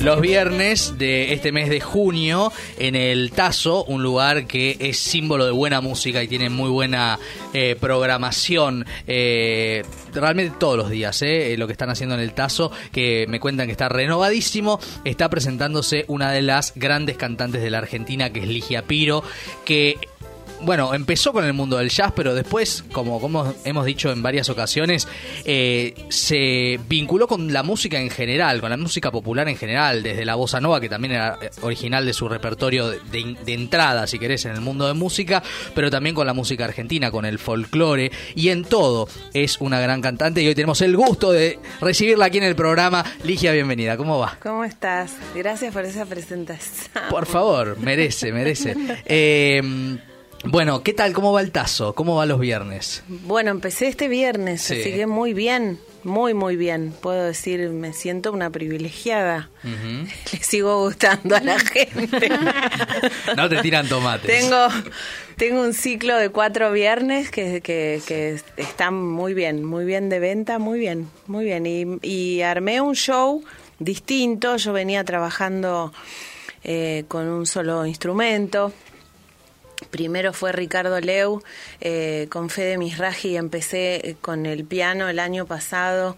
Los viernes de este mes de junio en el Tazo, un lugar que es símbolo de buena música y tiene muy buena eh, programación. Eh, realmente todos los días, eh, lo que están haciendo en el Tazo, que me cuentan que está renovadísimo, está presentándose una de las grandes cantantes de la Argentina, que es Ligia Piro, que bueno, empezó con el mundo del jazz, pero después, como, como hemos dicho en varias ocasiones, eh, se vinculó con la música en general, con la música popular en general, desde la bossa nova, que también era eh, original de su repertorio de, entrada, si querés, en el mundo de música, pero también con la música argentina, con el folclore, y en todo es una gran cantante, y hoy tenemos el gusto de recibirla aquí en el programa. Ligia, bienvenida, ¿cómo va? ¿Cómo estás? Gracias por esa presentación. Por favor, merece, merece. Eh, bueno, ¿qué tal? ¿Cómo va el tazo? ¿Cómo va los viernes? Bueno, empecé este viernes, sí. así que muy bien, muy, muy bien. Puedo decir, me siento una privilegiada. Le sigo gustando a la gente. no te tiran tomates. Tengo, tengo un ciclo de cuatro viernes que, que, están muy bien, muy bien de venta, muy bien, muy bien. Y, y armé un show distinto. Yo venía trabajando eh, con un solo instrumento Primero fue Ricardo Leu eh, con Fede Misraji, empecé eh, con el piano el año pasado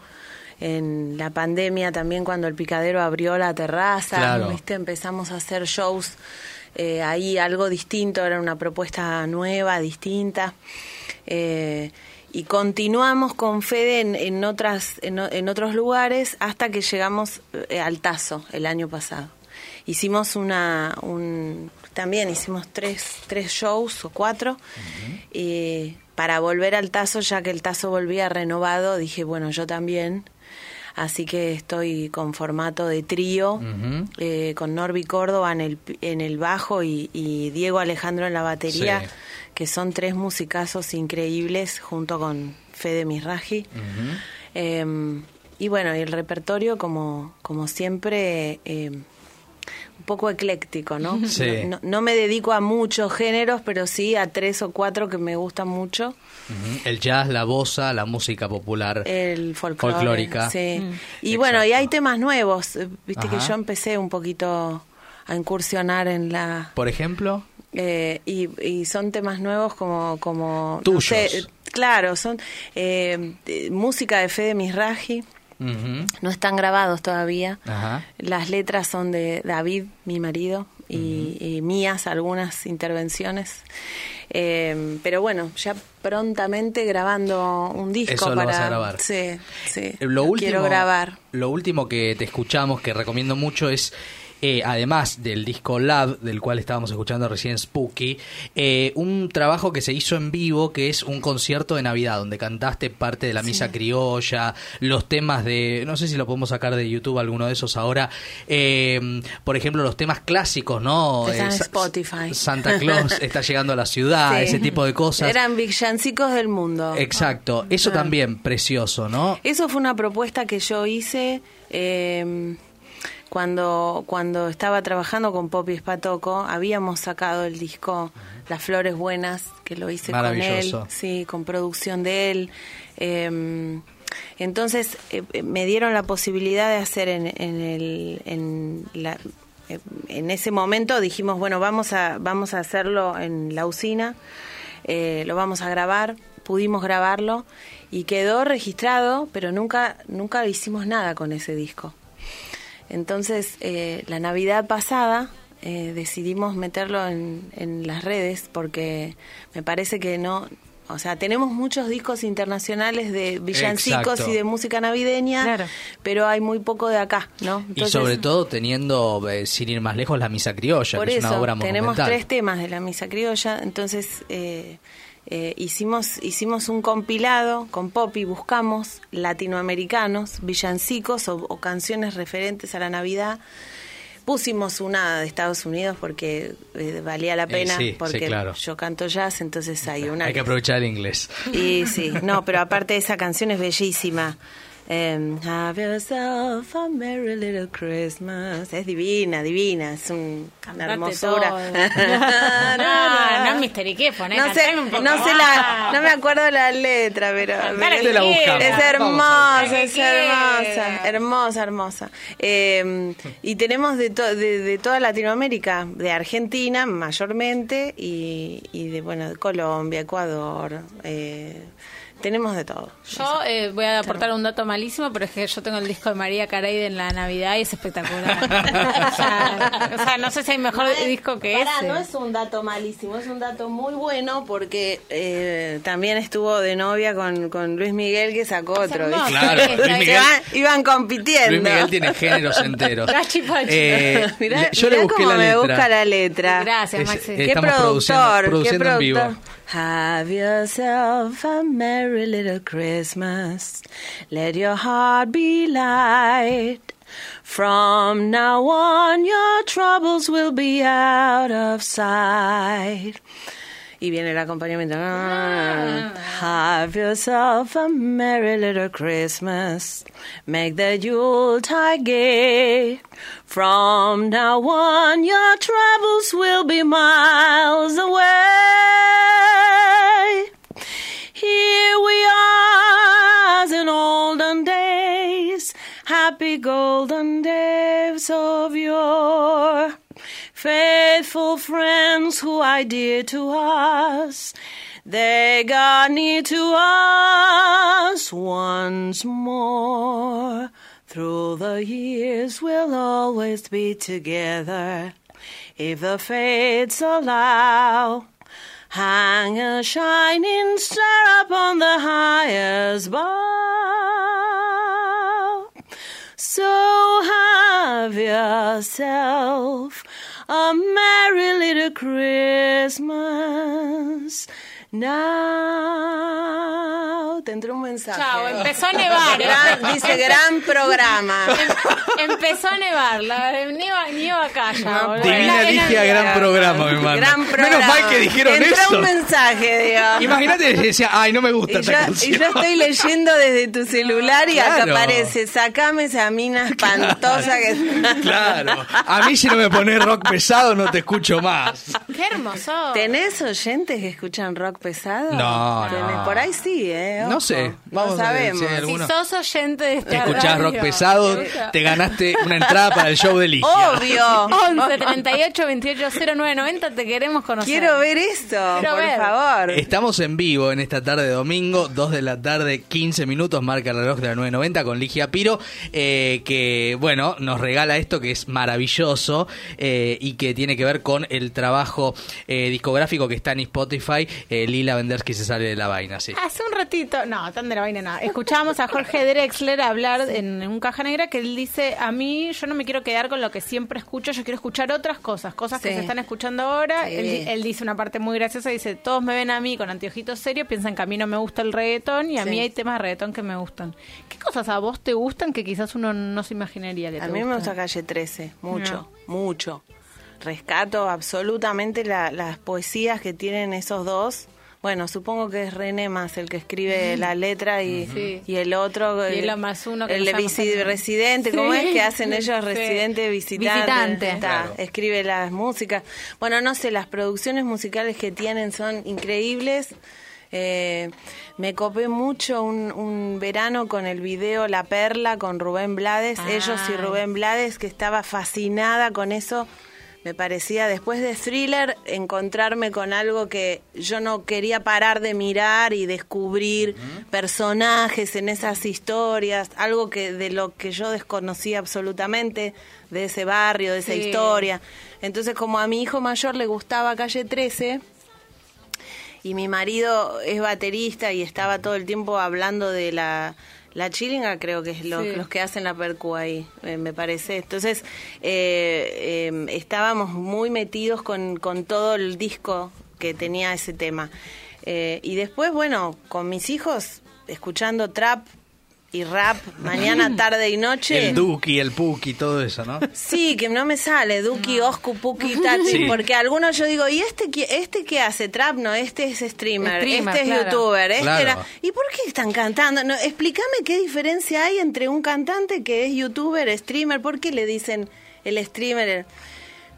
en la pandemia también cuando el picadero abrió la terraza, ¿viste? empezamos a hacer shows eh, ahí algo distinto, era una propuesta nueva, distinta. y continuamos con Fede en, otras, en, otros lugares hasta que llegamos al Tazo el año pasado. Hicimos una, un, también hicimos tres, tres shows o cuatro. y para volver al Tazo, ya que el Tazo volvía renovado, dije, bueno, yo también. Así que estoy con formato de trío, eh, con Norby Córdoba en el, en el bajo y, Diego Alejandro en la batería, que son tres musicazos increíbles junto con Fede Misraji. Em, y bueno, y el repertorio, como, como siempre, em, un poco ecléctico, ¿no? Sí. No, me dedico a muchos géneros, pero sí a tres o cuatro que me gustan mucho. El jazz, la bossa, la música popular. El folclore, folclórica. Sí. Mm. Y bueno, y hay temas nuevos. Viste que yo empecé un poquito a incursionar en la... Por ejemplo. Eh, y, son temas nuevos como... como Tuyos. claro, son eh, música de Fede Misraji. No están grabados todavía. Las letras son de David, mi marido, y, mías, algunas intervenciones. Eh, pero bueno, ya prontamente grabando un disco Eso para lo vas a grabar. Sí, sí. Lo último, quiero grabar. Lo último que te escuchamos, que recomiendo mucho, es eh, además del disco Lab, del cual estábamos escuchando recién Spooky, eh, un trabajo que se hizo en vivo, que es un concierto de Navidad, donde cantaste parte de la misa criolla, los temas de, no sé si lo podemos sacar de YouTube, alguno de esos ahora, eh, por ejemplo, los temas clásicos, ¿no? Spotify. Santa Claus está llegando a la ciudad, ese tipo de cosas. Eran villancicos del mundo. Exacto, eso también precioso, ¿no? Eso fue una propuesta que yo hice. Eh, cuando, cuando estaba trabajando con Poppy Spatoco, habíamos sacado el disco Las Flores Buenas, que lo hice con él, sí, con producción de él. Em, entonces eh, eh, me dieron la posibilidad de hacer en, en, el, en, la, eh, en ese momento dijimos bueno vamos a vamos a hacerlo en la usina, lo vamos a grabar, pudimos grabarlo y quedó registrado, pero nunca nunca hicimos nada con ese disco. Entonces, eh, la Navidad pasada eh, decidimos meterlo en, las redes porque me parece que no, o sea, tenemos muchos discos internacionales de villancicos y de música navideña, pero hay muy poco de acá, ¿no? y sobre todo teniendo, eh, sin ir más lejos, la Misa Criolla, que es una obra monumental. Tenemos tres temas de la Misa Criolla, entonces eh, eh, hicimos, hicimos un compilado con Poppy, buscamos latinoamericanos, villancicos o, canciones referentes a la Navidad. Pusimos una de Estados Unidos porque eh, valía la pena, porque yo canto jazz, entonces hay una... Hay que aprovechar el inglés. Y sí, no, pero aparte esa canción es bellísima. And have yourself a merry little Christmas. Es divina, divina, es un, una hermosura. no, no es misteriquefo, ¿eh? No sé, un poco no sé la, no me acuerdo la letra, pero, pero la es hermosa, es hermosa, hermosa, hermosa. Eh, y tenemos de, to- de, de toda Latinoamérica, de Argentina mayormente, y, y de bueno de Colombia, Ecuador, eh, tenemos de todo. Yo eh, voy a aportar un dato malísimo, pero es que yo tengo el disco de María Carey en la Navidad y es espectacular. o, sea, o sea, no sé si hay mejor disco que Pará, ese. no es un dato malísimo, es un dato muy bueno porque eh, también estuvo de novia con, con Luis Miguel que sacó otro. ¿viste? Claro, Luis Miguel- iban compitiendo. Luis Miguel tiene géneros enteros. Gachi pachi. Eh, Mirá, yo mirá le busqué cómo la me letra. busca la letra. Gracias, Es- Maxi. eh, ¿Qué Estamos produciendo- productor? produciendo ¿Qué en vivo. Have yourself a merry little Christmas. Let your heart be light. From now on, your troubles will be out of sight. Y viene el acompañamiento. Ah. Ah. Have yourself a merry little Christmas. Make the Yuletide gay. From now on, your troubles will be miles away. Here we are as in olden days, happy golden days of yore. Faithful friends who are dear to us, they got near to us once more. Through the years, we'll always be together if the fates allow. Hang a shining star upon the highest bough. So have yourself a merry little Christmas now. Tendré un mensaje. Chao, empezó a nevar. ¿eh? Gran- dice gran programa. Em- empezó a nevar. La nieva, nieva calla. boludo. Divina Ligia, era- gran programa, me. Gran programa. Menos mal que dijeron Entró eso. un mensaje, digo. Imagínate que decía, ay, no me gusta Y esta yo, canción. y yo estoy leyendo desde tu celular y acá Claro. aparece, sacame esa mina espantosa que... Claro. A mí si no me pones rock pesado no te escucho más. Qué hermoso. ¿Tenés oyentes que escuchan rock pesado? No, no. Por ahí sí, ¿eh? No sé, vamos no a ver sabemos. si sos oyente de esta Escuchás radio, rock pesado, ¿te ganaste una entrada para el show de Ligia. Obvio. 11 38 28 09 90 te queremos conocer. Quiero ver esto, Quiero por ver. favor. Estamos en vivo en esta tarde de domingo, 2 de la tarde, 15 minutos, marca el reloj de la 990 con Ligia Piro, eh, que, bueno, nos regala esto que es maravilloso eh, y que tiene que ver con el trabajo eh, discográfico que está en Spotify, eh, Lila Vendersky se sale de la vaina, sí. Hace un ratito, no, tan de la vaina no. Escuchábamos a Jorge Drexler hablar en un caja negra que él dice, a mí yo no me quiero quedar con lo que siempre escucho, yo quiero escuchar otras cosas, cosas que se están escuchando ahora. Sí. Él, él dice una parte muy graciosa, dice, todos me ven a mí con anteojitos serios, piensan que a mí no me gusta el reggaetón y a Sí. mí hay temas de reggaetón que me gustan. ¿Qué cosas a vos te gustan que quizás uno no se imaginaría que te A mí me gusta? Calle 13, mucho, mucho. Rescato absolutamente la- las poesías que tienen esos dos. Bueno, supongo que es René más el que escribe la letra y, Sí. y el otro... Y el más uno que El de residente, ¿cómo Sí. es que hacen ellos Sí. residente, visitante? Visitante. Está, Claro. Escribe las músicas. Bueno, no sé, las producciones musicales que tienen son increíbles. Eh, me copé mucho un, un verano con el video La Perla con Rubén Blades, Ah. ellos y Rubén Blades, que estaba fascinada con eso. Me parecía, después de thriller, encontrarme con algo que yo no quería parar de mirar y descubrir personajes en esas historias, algo que de lo que yo desconocía absolutamente, de ese barrio, de esa Sí. historia. Entonces, como a mi hijo mayor le gustaba Calle 13, y mi marido es baterista y estaba todo el tiempo hablando de la la chilinga creo que es los, Sí. los que hacen la percu ahí eh, me parece entonces eh, eh, estábamos muy metidos con, con todo el disco que tenía ese tema Eh, y después bueno con mis hijos escuchando trap y rap mañana, tarde y noche. El Duki, el Puki, todo eso, ¿no? Sí, que no me sale, Duki, Oscu, Puki, Tati, Sí. porque algunos yo digo, ¿y este qué, este qué hace? Trap, no, este es streamer, Streamer, este es claro. youtuber, este Claro. era... ¿Y por qué están cantando? No, explícame qué diferencia hay entre un cantante que es youtuber, streamer, ¿por qué le dicen el streamer? el-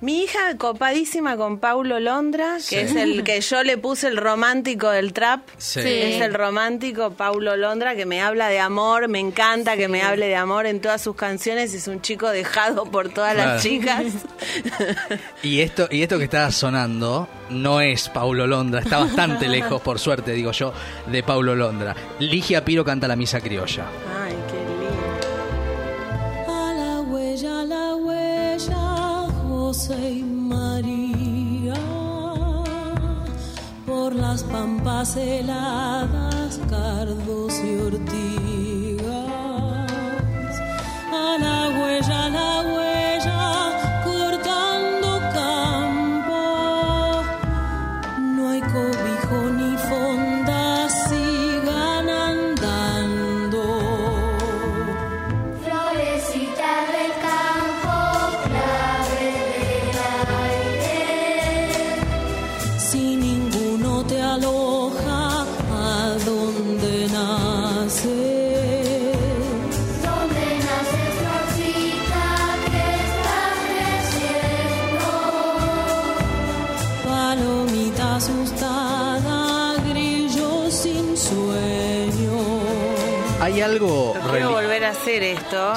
Mi hija copadísima con Paulo Londra, que Sí. es el que yo le puse el romántico del trap. Sí. Es el romántico Paulo Londra que me habla de amor, me encanta que me hable de amor en todas sus canciones, es un chico dejado por todas Claro. las chicas. Y esto, y esto que está sonando no es Paulo Londra, está bastante lejos, por suerte, digo yo, de Paulo Londra. Ligia Piro canta la misa criolla. José y María, por las pampas heladas, cardos y ortigas. A la huella, a la huella,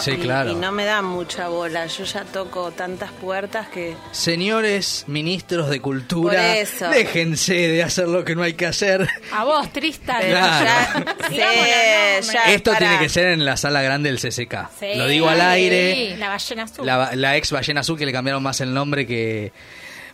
Sí, y, claro. y no me da mucha bola. Yo ya toco tantas puertas que... Señores ministros de Cultura, Por eso. déjense de hacer lo que no hay que hacer. A vos, Tristan. Claro. ya, sí, ya, Esto tiene que ser en la sala grande del CCK. Sí. Lo digo al aire. La ballena azul. La, la ex ballena azul que le cambiaron más el nombre que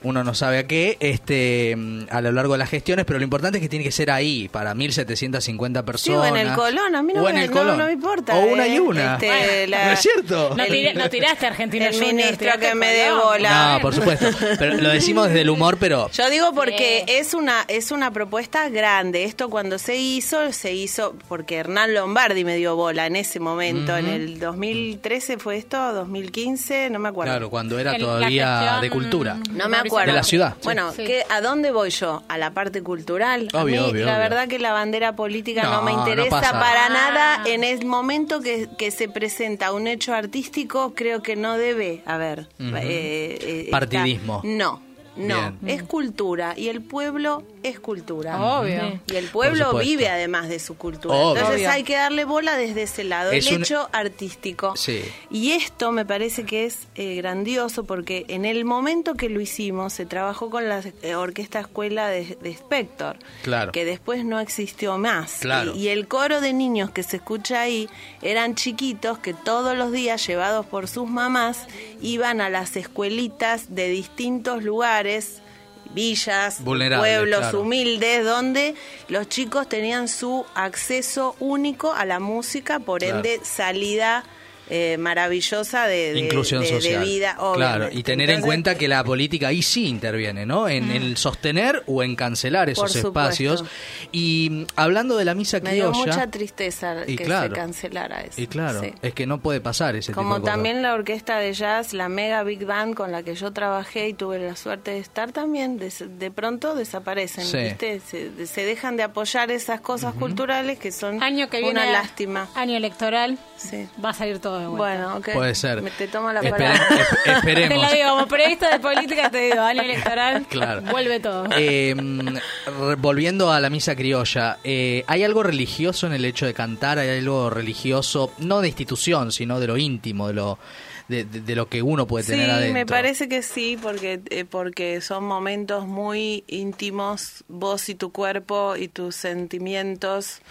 uno no sabe a qué, este a lo largo de las gestiones, pero lo importante es que tiene que ser ahí para 1750 Sí, personas. o en el Colón, a mí no, O en me, el Colón. no me importa. O una eh. y una. Este, la- ¿No es cierto? No, el- tiré- no tiraste a Argentina el Junior, ministro que me dé bola. No, por supuesto. Pero lo decimos desde el humor, pero Yo digo porque Sí. es una es una propuesta grande. Esto cuando se hizo, se hizo porque Hernán Lombardi me dio bola en ese momento. En el 2013 fue esto, 2015, no me acuerdo. claro, cuando era El- todavía de cultura. No me Mauricio acuerdo. De la ciudad. Bueno, Sí. ¿qué- ¿a dónde voy yo? ¿A la parte cultural? A mí, obvio, la obvio. verdad que la bandera política no, No, me interesa para Ah. nada. En el momento que, que se presenta un hecho artístico, creo que no debe haber eh, eh, Partidismo. esta- No. No, Bien. es cultura y el pueblo es cultura. Obvio. Y el pueblo vive además de su cultura. Obvio. Entonces hay que darle bola desde ese lado, Es el un- hecho artístico. Sí. Y esto me parece que es eh, grandioso porque en el momento que lo hicimos se trabajó con la eh, orquesta escuela de, de Spector, Claro. que después no existió más. Claro. Y, y el coro de niños que se escucha ahí eran chiquitos que todos los días, llevados por sus mamás, iban a las escuelitas de distintos lugares villas, pueblos claro. humildes, donde los chicos tenían su acceso único a la música, por Claro. ende salida eh, maravillosa de, de- inclusión de- de social. vida. claro, y tener en cuenta que la política ahí sí interviene, ¿no? En el sostener o en cancelar esos espacios. Y mm, hablando de la misa Me dio criolla. mucha tristeza Y que claro. se cancelara eso. Y claro, sí. es que no puede pasar ese tipo Como de también la orquesta de jazz, la Mega Big Band con la que yo trabajé y tuve la suerte de estar también, de, pronto desaparecen, Sí. ¿viste? Se, se dejan de apoyar esas cosas culturales que son Año que viene. una lástima. Año electoral. Sí. Va a salir todo de vuelta. Bueno, ok. Puede ser. Me te tomo la Espere- palabra. esp- Te esperemos. lo digo, como periodista de política te digo, año electoral, Claro. vuelve todo. Eh, volviendo a la misa criolla, eh, ¿hay algo religioso en el hecho de cantar? ¿Hay algo religioso, no de institución, sino de lo íntimo, de lo, de, de- de lo que uno puede Sí, tener adentro? me parece que sí, porque, eh, porque son momentos muy íntimos, vos y tu cuerpo y tus sentimientos,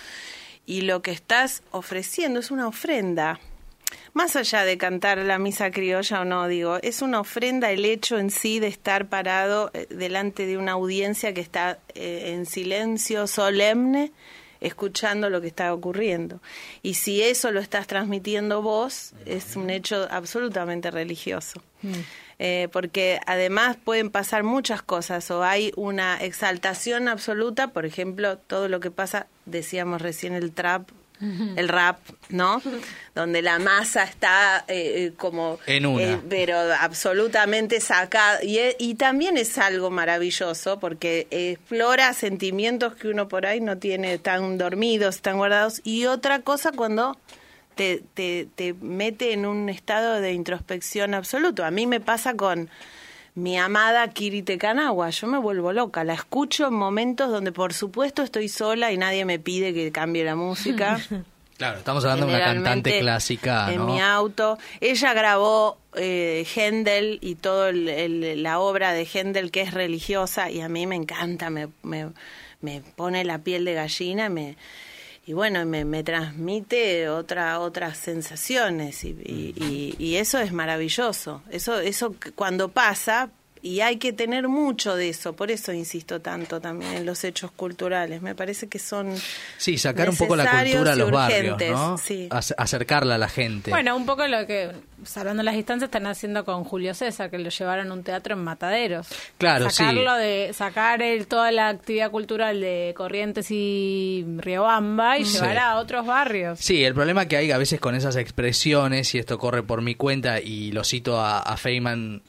y lo que estás ofreciendo es una ofrenda. Más allá de cantar la misa criolla o no, digo, es una ofrenda el hecho en sí de estar parado eh, delante de una audiencia que está eh, en silencio solemne, escuchando lo que está ocurriendo. Y si eso lo estás transmitiendo vos, es un hecho absolutamente religioso. Eh, porque además pueden pasar muchas cosas o hay una exaltación absoluta, por ejemplo, todo lo que pasa, decíamos recién el trap, el rap, ¿no? Donde la masa está eh, eh, como... En una. eh, pero absolutamente sacada. Y, e- y también es algo maravilloso porque explora sentimientos que uno por ahí no tiene tan dormidos, tan guardados. Y otra cosa cuando te, te, te mete en un estado de introspección absoluto. A mí me pasa con mi amada Kiri Tekanawa. Yo me vuelvo loca. La escucho en momentos donde, por supuesto, estoy sola y nadie me pide que cambie la música. Claro, estamos hablando de una cantante clásica, En ¿no? mi auto. Ella grabó eh, Händel y toda la obra de Händel que es religiosa y a mí me encanta, me, me, me pone la piel de gallina, me y bueno, me, me transmite otra, otras sensaciones y, y- y- y eso es maravilloso. Eso, eso cuando pasa, y hay que tener mucho de eso, por eso insisto tanto también en los hechos culturales. Me parece que son Sí, sacar un poco la cultura a los barrios, ¿no? sí. Ac- Acercarla a la gente. Bueno, un poco lo que, salvando las distancias, están haciendo con Julio César, que lo llevaron a un teatro en Mataderos. Claro, sí. Sacarlo de, sacar el, toda la actividad cultural de Corrientes y Riobamba y Sí. llevar a otros barrios. Sí, el problema que hay a veces con esas expresiones, y esto corre por mi cuenta, y lo cito a, a Feynman,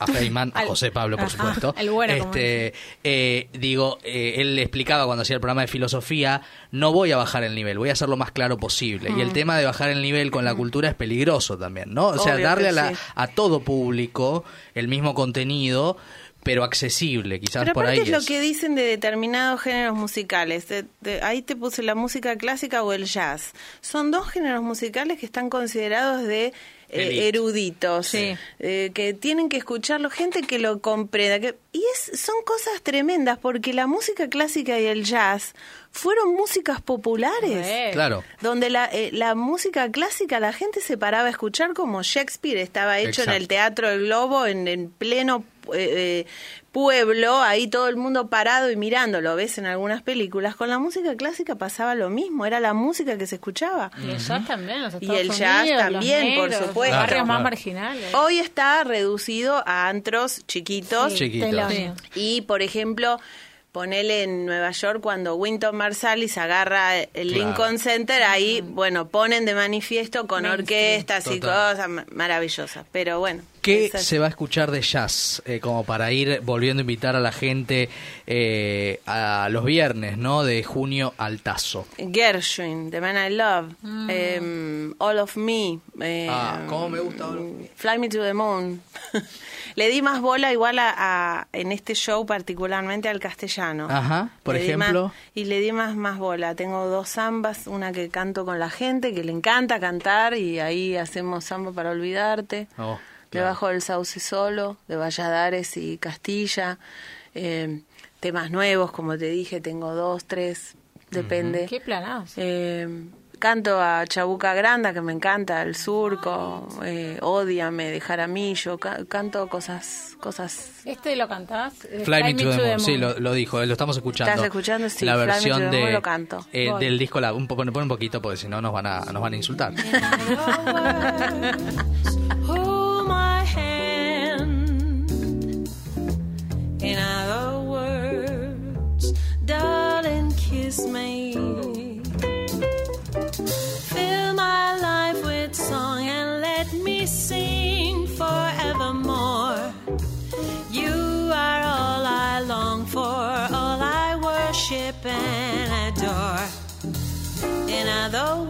a- Feynman, a José Pablo, por supuesto. el bueno, este, eh, digo, eh, él le explicaba cuando hacía el programa de filosofía, no voy a bajar el nivel, voy a hacer lo más claro posible. Y el tema de bajar el nivel con la cultura es peligroso también, ¿no? O sea, darle a, la- sí. a todo público el mismo contenido, pero accesible, quizás Pero por ahí es es. lo que dicen de determinados géneros musicales. De- de- ahí te puse la música clásica o el jazz. Son dos géneros musicales que están considerados de eh, eruditos, Sí. eh, que tienen que escucharlo gente que lo comprenda. Que, y es, son cosas tremendas porque la música clásica y el jazz fueron músicas populares Re. Claro. donde la, eh, la música clásica la gente se paraba a escuchar como Shakespeare estaba hecho en el Teatro del Globo en, en pleno eh, pueblo, ahí todo el mundo parado y mirando, lo ves en algunas películas, con la música clásica pasaba lo mismo, era la música que se escuchaba. Y el jazz también, los Y el Unidos, también, por supuesto. Los barrios más marginales. Hoy está reducido a antros chiquitos Sí, Chiquitos. y, por ejemplo, ponele en Nueva York cuando Winton Marsalis agarra el Claro. Lincoln Center, ahí, bueno, ponen de manifiesto con orquestas y cosas ma- maravillosas. Pero bueno. ¿Qué se va a escuchar de jazz? Eh, como para ir volviendo a invitar a la gente eh, a los viernes, ¿no? De junio al Tazo. Gershwin, The Man I Love, em, All of Me. eh, Ah, cómo me gusta All of Me. Fly Me to the Moon. Le di más bola igual a, a- en este show particularmente al castellano. Ajá, por Le ejemplo. más- y le di más, más bola. Tengo dos zambas, una que canto con la gente, que le encanta cantar, y ahí hacemos samba para olvidarte. Oh, claro. Debajo del sauce solo, de Valladares y Castilla. Eh, temas nuevos, como te dije, tengo dos, tres, depende. Qué planazo. Eh, canto a Chabuca Granda, que me encanta, el surco, eh, Ódiame, de Jaramillo, ca- canto cosas, cosas ¿Este lo cantás? Eh, Fly, Me to the Moon, sí, lo, lo dijo, eh, lo estamos escuchando. ¿Estás escuchando? Sí, la Fly Me to versión the de, lo canto. eh, del disco, la, un poco, pon un poquito porque si no nos van a, nos van a insultar. Hand. In other words, darling, kiss me. Fill my life with song and let me sing forevermore. You are all I long for, all I worship and adore. In other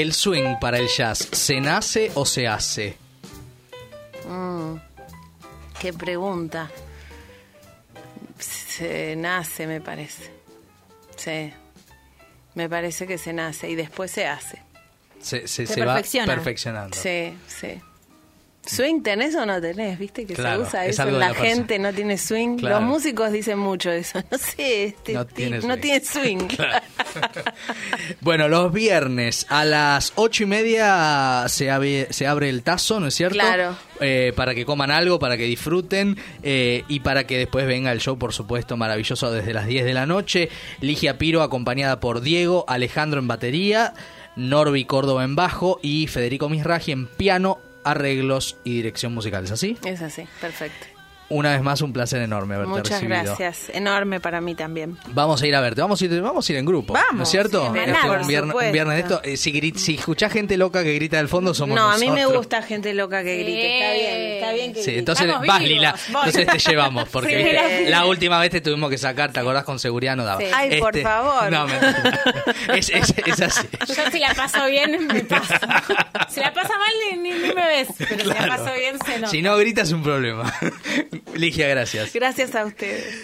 El swing para el jazz, ¿se nace o se hace? Mm, qué pregunta. Se nace, me parece. Sí. Me parece que se nace y después se hace. Se, se, Se se va perfecciona. perfeccionando. Sí, sí. ¿Swing tenés o no tenés? ¿Viste que Claro, se usa es eso? de La, gente no tiene swing. Claro. Los músicos dicen mucho eso. No sé, este No tiene no swing. tiene swing. Claro. bueno, los viernes a las ocho y media se abre, se abre el tazo, ¿no es cierto? Claro. Eh, para que coman algo, para que disfruten eh, y para que después venga el show, por supuesto, maravilloso desde las 10 de la noche. Ligia Piro acompañada por Diego, Alejandro en batería, Norby Córdoba en bajo y Federico Misraji en piano arreglos y dirección musical, ¿es así? Es así, perfecto. Una vez más, un placer enorme haberte Muchas recibido. gracias. Enorme para mí también. Vamos a ir a verte, vamos a ir, vamos a ir en grupo, ¿no Vamos, es cierto? sí, Este, un, viernes, por un viernes de esto, eh, si, grit- si escuchás gente loca que grita del fondo, somos no, a mí me gusta gente loca que grite. Sí. Está bien, está bien que Sí, grite. entonces Estamos vas vivos, Lila, entonces te llevamos, porque Sí, viste, la- última vez te tuvimos que sacar, ¿te acordás? Con seguridad no daba. Sí. Ay, por favor. No, mentira. es, es, es así. Yo si la paso bien, me paso. Si la pasa mal, ni, me ves. Pero si la paso bien, se nota. Si no gritas, es un problema. Ligia, gracias. Gracias a ustedes.